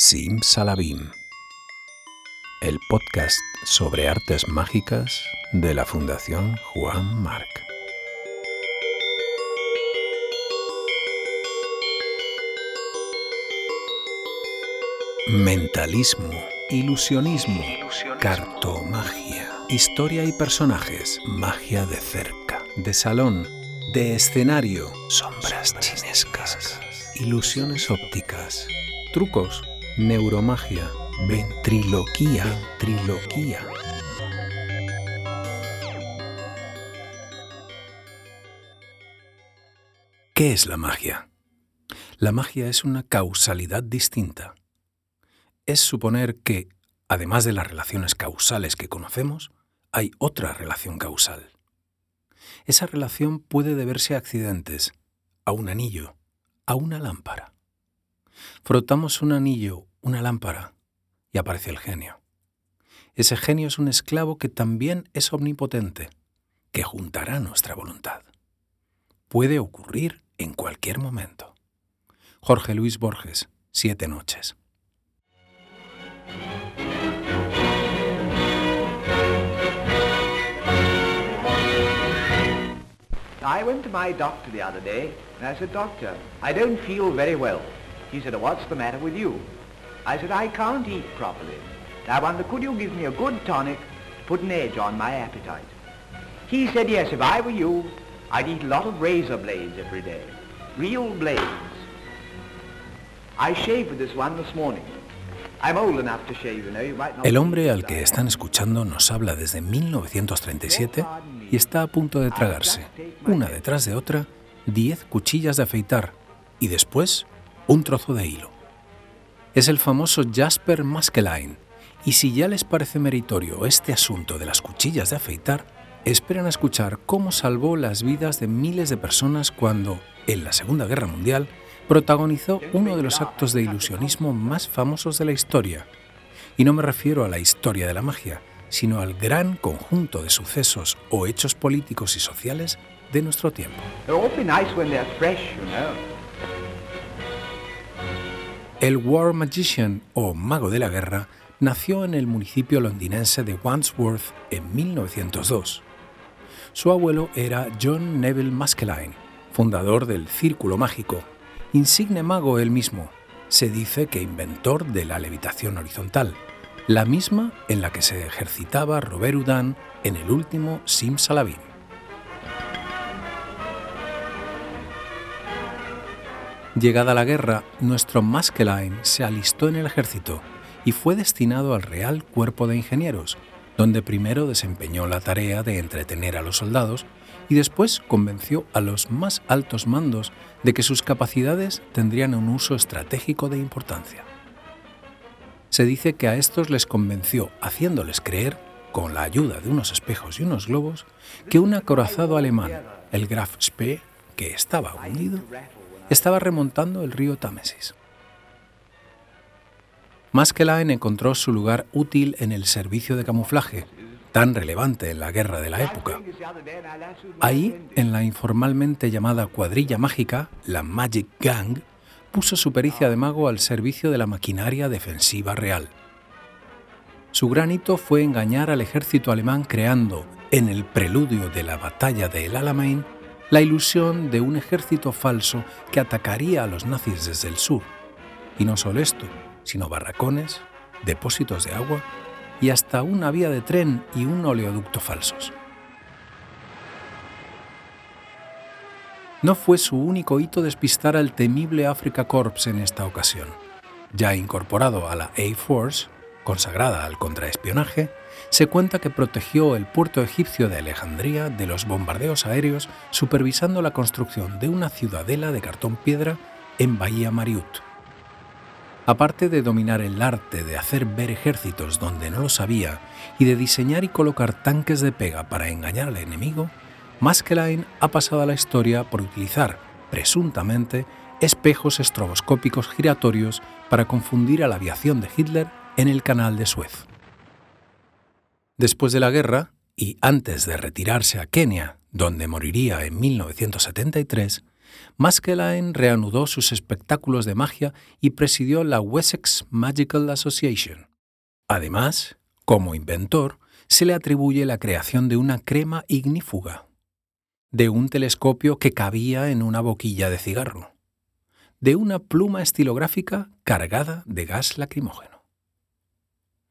Sim Salabim, el podcast sobre artes mágicas de la Fundación Juan Marc. Mentalismo, ilusionismo, cartomagia, historia y personajes, magia de cerca, de salón, de escenario, sombras chinescas, ilusiones ópticas, trucos, neuromagia, ventriloquía, ventriloquía. ¿Qué es la magia? La magia es una causalidad distinta. Es suponer que, además de las relaciones causales que conocemos, hay otra relación causal. Esa relación puede deberse a accidentes, a un anillo, a una lámpara. Frotamos un anillo, una lámpara, y aparece el genio. Ese genio es un esclavo que también es omnipotente, que juntará nuestra voluntad. Puede ocurrir en cualquier momento. Jorge Luis Borges, Siete Noches. I went to my doctor the other day, and I said, Doctor, I don't feel very well. He said, what's the matter with you? I said, I can't eat properly. I wonder, could you give me a good tonic, put an edge on my appetite? He said, yes, if I were you, I'd eat a lot of razor blades every day. Real blades. I shaved with this one this morning. To El hombre al que están escuchando nos habla desde 1937 y está a punto de tragarse, una detrás de otra, 10 cuchillas de afeitar y después un trozo de hilo. Es el famoso Jasper Maskelyne, y si ya les parece meritorio este asunto de las cuchillas de afeitar, esperan a escuchar cómo salvó las vidas de miles de personas cuando, en la Segunda Guerra Mundial, protagonizó uno de los actos de ilusionismo más famosos de la historia. Y no me refiero a la historia de la magia, sino al gran conjunto de sucesos o hechos políticos y sociales de nuestro tiempo. El War Magician o Mago de la Guerra nació en el municipio londinense de Wandsworth en 1902. Su abuelo era John Neville Maskelyne, fundador del Círculo Mágico, insigne mago él mismo. Se dice que inventor de la levitación horizontal, la misma en la que se ejercitaba Robert Houdin en el último Simsalabim. Llegada la guerra, nuestro Maskelyne se alistó en el ejército y fue destinado al Real Cuerpo de Ingenieros, donde primero desempeñó la tarea de entretener a los soldados y después convenció a los más altos mandos de que sus capacidades tendrían un uso estratégico de importancia. Se dice que a estos les convenció haciéndoles creer, con la ayuda de unos espejos y unos globos, que un acorazado alemán, el Graf Spee, que estaba hundido, estaba remontando el río Támesis. Maskelyne encontró su lugar útil en el servicio de camuflaje, tan relevante en la guerra de la época. Ahí, en la informalmente llamada cuadrilla mágica, la Magic Gang, puso su pericia de mago al servicio de la maquinaria defensiva real. Su gran hito fue engañar al ejército alemán creando, en el preludio de la batalla de El Alamein, la ilusión de un ejército falso que atacaría a los nazis desde el sur. Y no solo esto, sino barracones, depósitos de agua y hasta una vía de tren y un oleoducto falsos. No fue su único hito despistar al temible Africa Corps en esta ocasión. Ya incorporado a la A-Force, consagrada al contraespionaje, se cuenta que protegió el puerto egipcio de Alejandría de los bombardeos aéreos supervisando la construcción de una ciudadela de cartón piedra en Bahía Mariut. Aparte de dominar el arte de hacer ver ejércitos donde no los había y de diseñar y colocar tanques de pega para engañar al enemigo, Maskelyne ha pasado a la historia por utilizar, presuntamente, espejos estroboscópicos giratorios para confundir a la aviación de Hitler en el canal de Suez. Después de la guerra, y antes de retirarse a Kenia, donde moriría en 1973, Maskelyne reanudó sus espectáculos de magia y presidió la Wessex Magical Association. Además, como inventor, se le atribuye la creación de una crema ignífuga, de un telescopio que cabía en una boquilla de cigarro, de una pluma estilográfica cargada de gas lacrimógeno.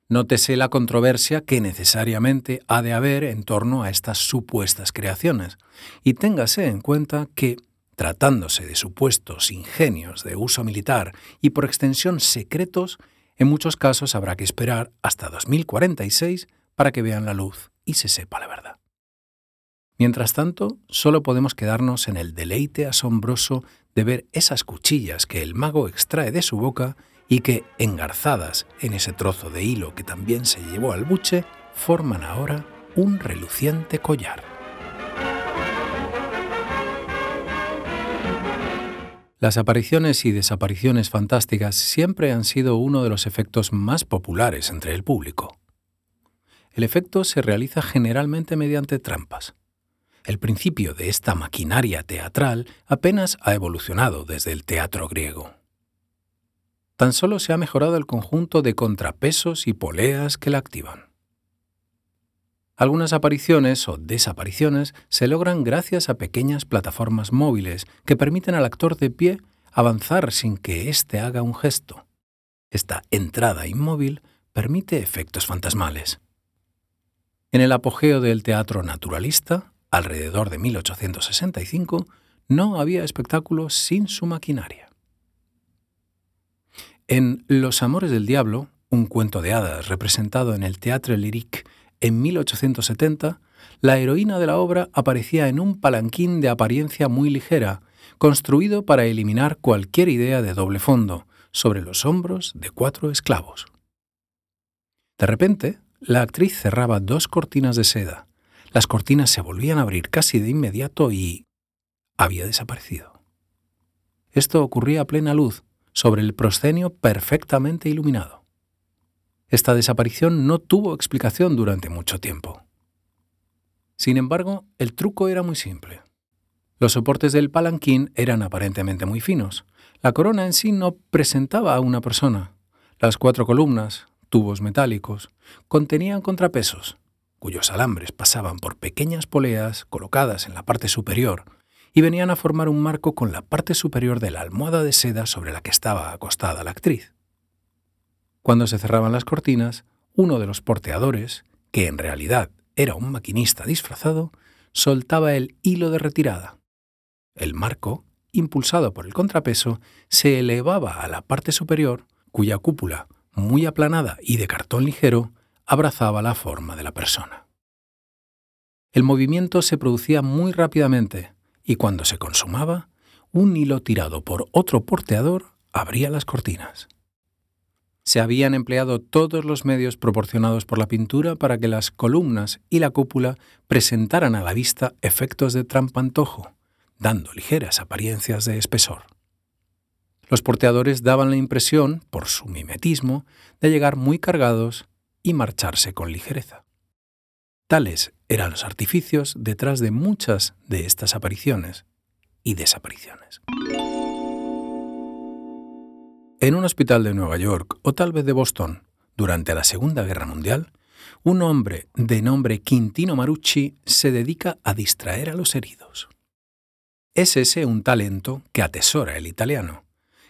Nótese la controversia que necesariamente ha de haber en torno a estas supuestas creaciones, y téngase en cuenta que, tratándose de supuestos ingenios de uso militar y por extensión secretos, en muchos casos habrá que esperar hasta 2046 para que vean la luz y se sepa la verdad. Mientras tanto, solo podemos quedarnos en el deleite asombroso de ver esas cuchillas que el mago extrae de su boca y que, engarzadas en ese trozo de hilo que también se llevó al buche, forman ahora un reluciente collar. Las apariciones y desapariciones fantásticas siempre han sido uno de los efectos más populares entre el público. El efecto se realiza generalmente mediante trampas. El principio de esta maquinaria teatral apenas ha evolucionado desde el teatro griego tan solo se ha mejorado el conjunto de contrapesos y poleas que la activan. Algunas apariciones o desapariciones se logran gracias a pequeñas plataformas móviles que permiten al actor de pie avanzar sin que éste haga un gesto. Esta entrada inmóvil permite efectos fantasmales. En el apogeo del teatro naturalista, alrededor de 1865, no había espectáculos sin su maquinaria. En Los Amores del Diablo, un cuento de hadas representado en el Théâtre Lyrique en 1870, la heroína de la obra aparecía en un palanquín de apariencia muy ligera, construido para eliminar cualquier idea de doble fondo, sobre los hombros de cuatro esclavos. De repente, la actriz cerraba dos cortinas de seda. Las cortinas se volvían a abrir casi de inmediato y... había desaparecido. Esto ocurría a plena luz, sobre el proscenio perfectamente iluminado. Esta desaparición no tuvo explicación durante mucho tiempo. Sin embargo, el truco era muy simple. Los soportes del palanquín eran aparentemente muy finos. La corona en sí no presentaba a una persona. Las cuatro columnas, tubos metálicos, contenían contrapesos, cuyos alambres pasaban por pequeñas poleas colocadas en la parte superior y venían a formar un marco con la parte superior de la almohada de seda sobre la que estaba acostada la actriz. Cuando se cerraban las cortinas, uno de los porteadores, que en realidad era un maquinista disfrazado, soltaba el hilo de retirada. El marco, impulsado por el contrapeso, se elevaba a la parte superior, cuya cúpula, muy aplanada y de cartón ligero, abrazaba la forma de la persona. El movimiento se producía muy rápidamente, y cuando se consumaba, un hilo tirado por otro porteador abría las cortinas. Se habían empleado todos los medios proporcionados por la pintura para que las columnas y la cúpula presentaran a la vista efectos de trampantojo, dando ligeras apariencias de espesor. Los porteadores daban la impresión, por su mimetismo, de llegar muy cargados y marcharse con ligereza. Tales eran los artificios detrás de muchas de estas apariciones y desapariciones. En un hospital de Nueva York o tal vez de Boston, durante la Segunda Guerra Mundial, un hombre de nombre Quintino Marucci se dedica a distraer a los heridos. Es ese un talento que atesora el italiano,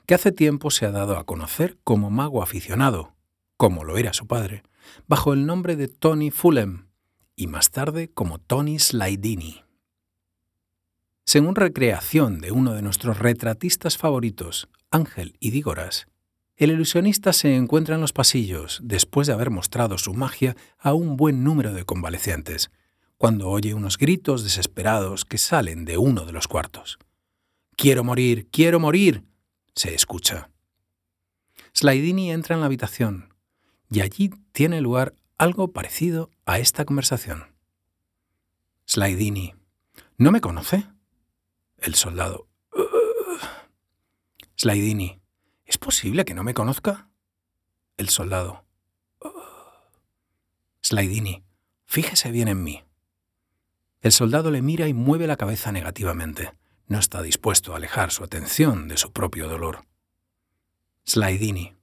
que hace tiempo se ha dado a conocer como mago aficionado, como lo era su padre, bajo el nombre de Tony Fulham, y más tarde como Tony Slidini. Según recreación de uno de nuestros retratistas favoritos, Ángel y Dígoras, el ilusionista se encuentra en los pasillos después de haber mostrado su magia a un buen número de convalecientes, cuando oye unos gritos desesperados que salen de uno de los cuartos. Quiero morir, quiero morir, se escucha. Slidini entra en la habitación y allí tiene lugar algo parecido a esta conversación. Slidini. ¿No me conoce? El soldado. Slidini. ¿Es posible que no me conozca? El soldado. Slidini. Fíjese bien en mí. El soldado le mira y mueve la cabeza negativamente. no está dispuesto a alejar su atención de su propio dolor. Slidini,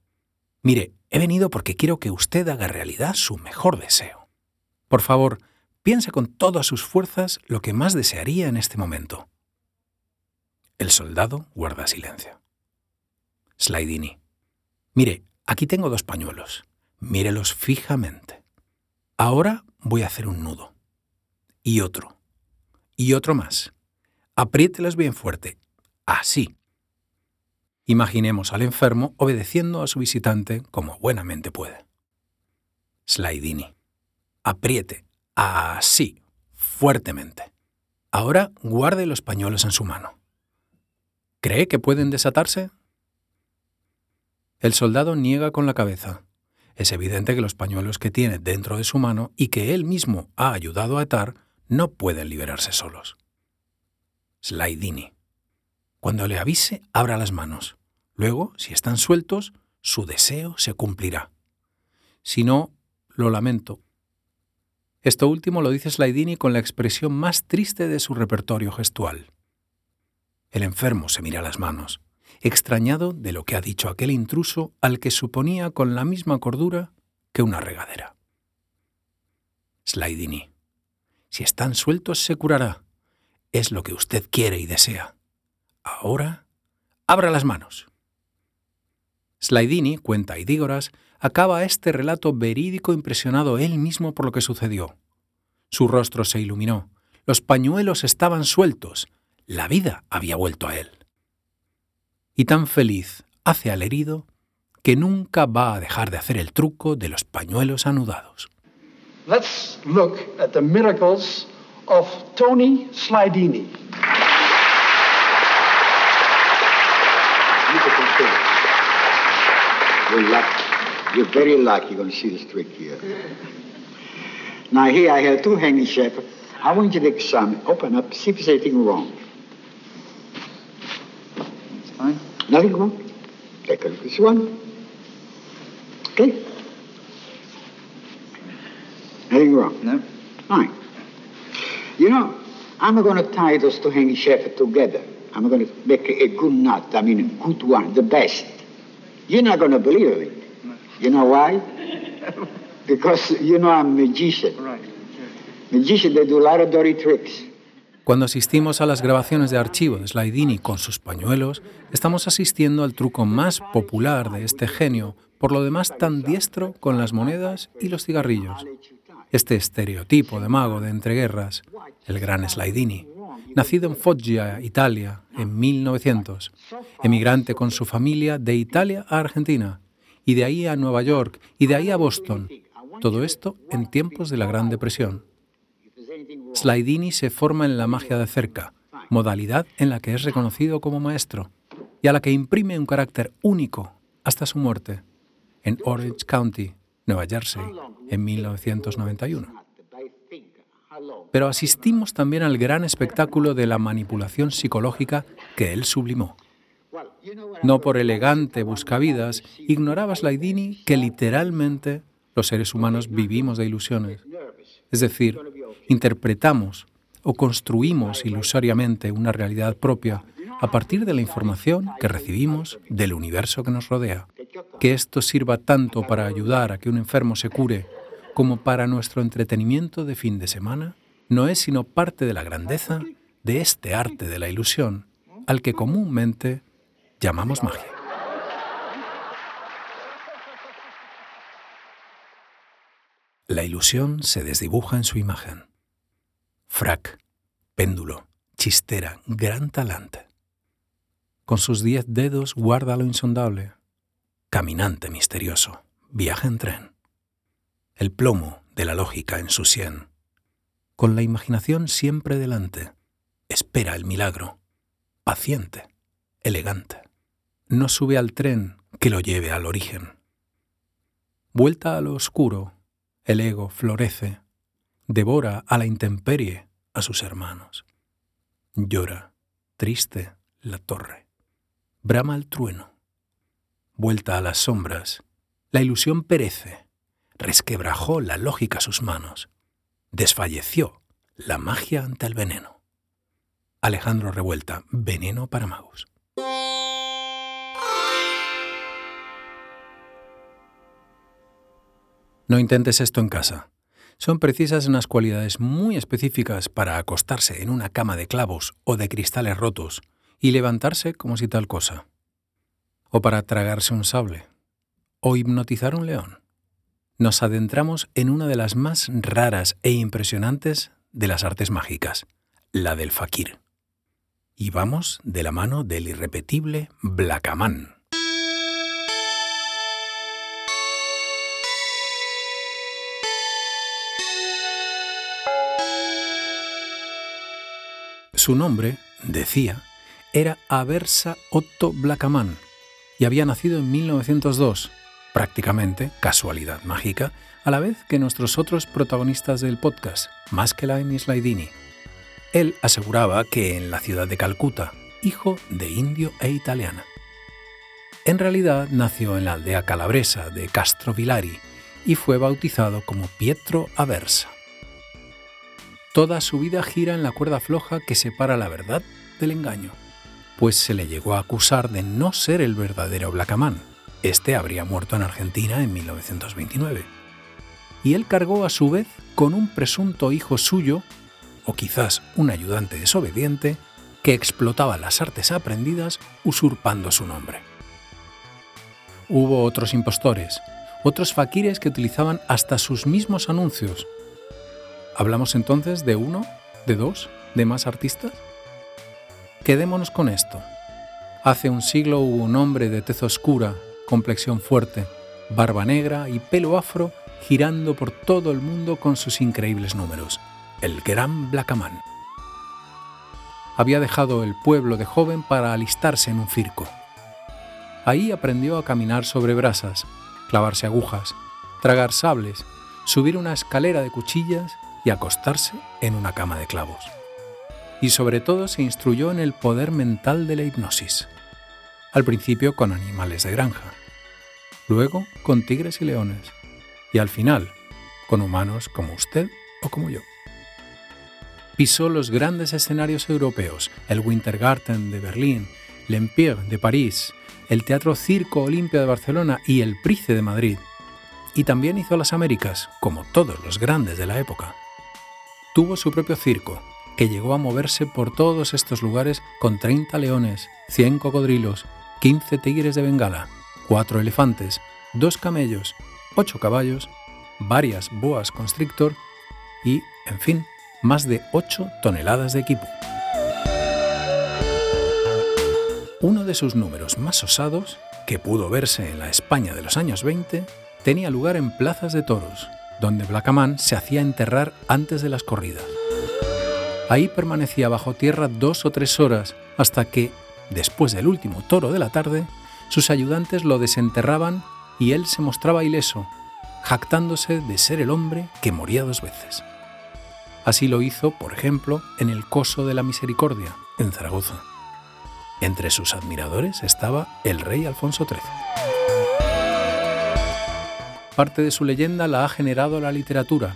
mire, he venido porque quiero que usted haga realidad su mejor deseo. Por favor, piense con todas sus fuerzas lo que más desearía en este momento. El soldado guarda silencio. Slidini, mire, aquí tengo dos pañuelos. Mírelos fijamente. Ahora voy a hacer un nudo. Y otro. Y otro más. Apriételos bien fuerte. Así. Imaginemos al enfermo obedeciendo a su visitante como buenamente puede. Slidini. Apriete. Así. Fuertemente. Ahora guarde los pañuelos en su mano. ¿Cree que pueden desatarse? El soldado niega con la cabeza. Es evidente que los pañuelos que tiene dentro de su mano y que él mismo ha ayudado a atar no pueden liberarse solos. Slidini. Cuando le avise, abra las manos. Luego, si están sueltos, su deseo se cumplirá. Si no, lo lamento. Esto último lo dice Slidini con la expresión más triste de su repertorio gestual. El enfermo se mira las manos, extrañado de lo que ha dicho aquel intruso al que suponía con la misma cordura que una regadera. Slidini. Si están sueltos se curará es lo que usted quiere y desea. Ahora, abra las manos. Slidini, cuenta Idígoras, acaba este relato verídico impresionado él mismo por lo que sucedió. Su rostro se iluminó, los pañuelos estaban sueltos, la vida había vuelto a él. Y tan feliz hace al herido que nunca va a dejar de hacer el truco de los pañuelos anudados. Let's look at the miracles of Tony Slidini. You're lucky. You're very lucky you're going to see this trick here. Now here I have two hanging chef. I want you to examine, open up, see if there's anything wrong. It's fine. Nothing wrong? Take a look at this one. Okay? Nothing wrong? No. Fine. You know, I'm going to tie those two hanging chefs together. I'm going to make a good knot. I mean, a good one, the best. You're not going to believe it. You know why? because you know I'm a magician. Right. Magician, they do a lot of dirty tricks. Cuando asistimos a las grabaciones de archivo de Slidini con sus pañuelos, estamos asistiendo al truco más popular de este genio, por lo demás tan diestro con las monedas y los cigarrillos. Este estereotipo de mago de entreguerras, el gran Slidini, nacido en Foggia, Italia, en 1900, emigrante con su familia de Italia a Argentina, y de ahí a Nueva York, y de ahí a Boston, todo esto en tiempos de la Gran Depresión. Slidini se forma en la magia de cerca, modalidad en la que es reconocido como maestro y a la que imprime un carácter único hasta su muerte en Orange County, Nueva Jersey, en 1991. Pero asistimos también al gran espectáculo de la manipulación psicológica que él sublimó. No por elegante buscavidas, ignoraba Slidini que literalmente los seres humanos vivimos de ilusiones. Es decir, interpretamos o construimos ilusoriamente una realidad propia a partir de la información que recibimos del universo que nos rodea. Que esto sirva tanto para ayudar a que un enfermo se cure como para nuestro entretenimiento de fin de semana no es sino parte de la grandeza de este arte de la ilusión al que comúnmente llamamos magia. La ilusión se desdibuja en su imagen. Frac, péndulo, chistera, gran talante. Con sus diez dedos guarda lo insondable. Caminante misterioso, viaja en tren. El plomo de la lógica en su sien. Con la imaginación siempre delante, espera el milagro. Paciente, elegante. No sube al tren que lo lleve al origen. Vuelta a lo oscuro, el ego florece, devora a la intemperie a sus hermanos. Llora, triste, la torre. Brama el trueno. Vuelta a las sombras, la ilusión perece, resquebrajó la lógica sus manos, desfalleció la magia ante el veneno. Alejandro Revuelta, Veneno para Magos. No intentes esto en casa. Son precisas unas cualidades muy específicas para acostarse en una cama de clavos o de cristales rotos y levantarse como si tal cosa. O para tragarse un sable. O hipnotizar un león. Nos adentramos en una de las más raras e impresionantes de las artes mágicas, la del fakir. Y vamos de la mano del irrepetible Blackaman. Su nombre, decía, era Aversa Otto Blackaman y había nacido en 1902, prácticamente casualidad mágica, a la vez que nuestros otros protagonistas del podcast, Maskelyne y Slidini. Él aseguraba que en la ciudad de Calcuta, hijo de indio e italiana. En realidad nació en la aldea calabresa de Castrovillari y fue bautizado como Pietro Aversa. Toda su vida gira en la cuerda floja que separa la verdad del engaño, pues se le llegó a acusar de no ser el verdadero Blackaman. Este habría muerto en Argentina en 1929. Y él cargó a su vez con un presunto hijo suyo, o quizás un ayudante desobediente, que explotaba las artes aprendidas usurpando su nombre. Hubo otros impostores, otros faquires que utilizaban hasta sus mismos anuncios ¿Hablamos entonces de uno, de dos, de más artistas? Quedémonos con esto. Hace un siglo hubo un hombre de tez oscura, complexión fuerte, barba negra y pelo afro girando por todo el mundo con sus increíbles números, el Gran Blackaman. Había dejado el pueblo de joven para alistarse en un circo. Ahí aprendió a caminar sobre brasas, clavarse agujas, tragar sables, subir una escalera de cuchillas y acostarse en una cama de clavos. Y sobre todo se instruyó en el poder mental de la hipnosis, al principio con animales de granja, luego con tigres y leones, y al final con humanos como usted o como yo. Pisó los grandes escenarios europeos, el Wintergarten de Berlín, l'Empire de París, el Teatro Circo Olimpia de Barcelona y el Price de Madrid. Y también hizo las Américas, como todos los grandes de la época tuvo su propio circo, que llegó a moverse por todos estos lugares con 30 leones, 100 cocodrilos, 15 tigres de Bengala, 4 elefantes, 2 camellos, 8 caballos, varias boas constrictor y, en fin, más de 8 toneladas de equipo. Uno de sus números más osados, que pudo verse en la España de los años 20, tenía lugar en plazas de toros, donde Blackaman se hacía enterrar antes de las corridas. Ahí permanecía bajo tierra dos o tres horas hasta que, después del último toro de la tarde, sus ayudantes lo desenterraban y él se mostraba ileso, jactándose de ser el hombre que moría dos veces. Así lo hizo, por ejemplo, en el Coso de la Misericordia, en Zaragoza. Entre sus admiradores estaba el rey Alfonso XIII. Parte de su leyenda la ha generado la literatura.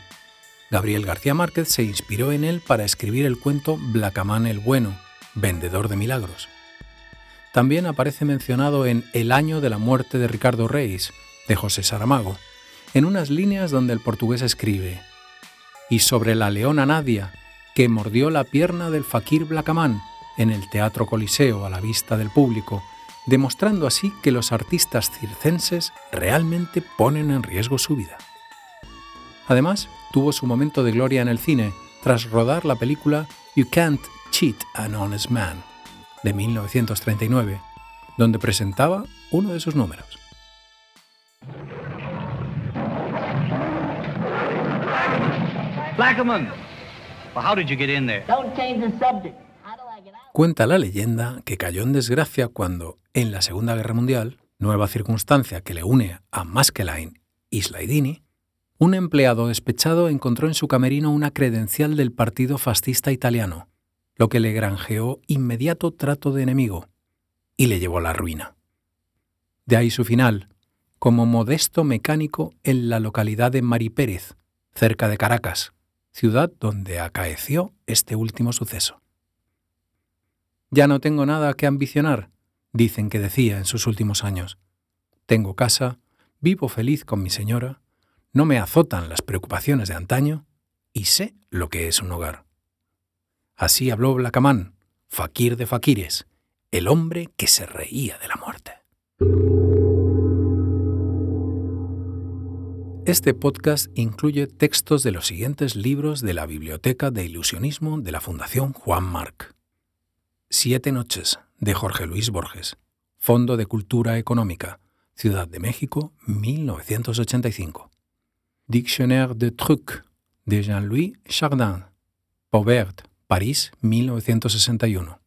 Gabriel García Márquez se inspiró en él para escribir el cuento Blacamán el Bueno, vendedor de milagros. También aparece mencionado en El año de la muerte de Ricardo Reis, de José Saramago, en unas líneas donde el portugués escribe, y sobre la leona Nadia, que mordió la pierna del fakir Blacamán en el Teatro Coliseo a la vista del público, demostrando así que los artistas circenses realmente ponen en riesgo su vida. Además, tuvo su momento de gloria en el cine tras rodar la película You Can't Cheat an Honest Man, de 1939, donde presentaba uno de sus números. Blackerman, well, how did you get in there? Don't change the subject. Cuenta la leyenda que cayó en desgracia cuando, en la Segunda Guerra Mundial, nueva circunstancia que le une a Maskelyne y Slidini, un empleado despechado encontró en su camerino una credencial del partido fascista italiano, lo que le granjeó inmediato trato de enemigo y le llevó a la ruina. De ahí su final, como modesto mecánico en la localidad de Maripérez, cerca de Caracas, ciudad donde acaeció este último suceso. Ya no tengo nada que ambicionar, dicen que decía en sus últimos años. Tengo casa, vivo feliz con mi señora, no me azotan las preocupaciones de antaño y sé lo que es un hogar. Así habló Blacamán, fakir de fakires, el hombre que se reía de la muerte. Este podcast incluye textos de los siguientes libros de la Biblioteca de Ilusionismo de la Fundación Juan Marc. Siete noches, de Jorge Luis Borges. Fondo de Cultura Económica, Ciudad de México, 1985. Dictionnaire de trucs, de Jean-Louis Chardin. Pauvert, París, 1961.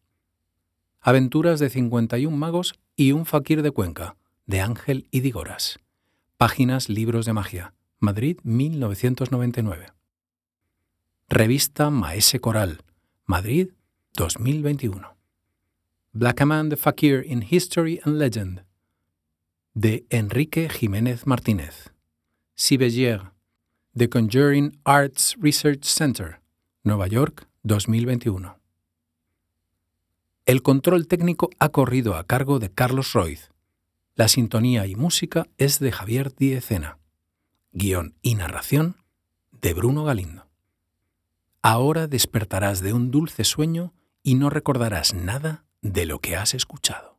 Aventuras de 51 magos y un fakir de Cuenca, de Ángel Idigoras. Páginas Libros de Magia, Madrid 1999. Revista Maese Coral, Madrid 2021. Blackaman the Fakir in History and Legend, de Enrique Jiménez Martínez. Cibellier, The Conjuring Arts Research Center, Nueva York 2021. El control técnico ha corrido a cargo de Carlos Roiz. La sintonía y música es de Javier Diecena. Guión y narración de Bruno Galindo. Ahora despertarás de un dulce sueño y no recordarás nada de lo que has escuchado.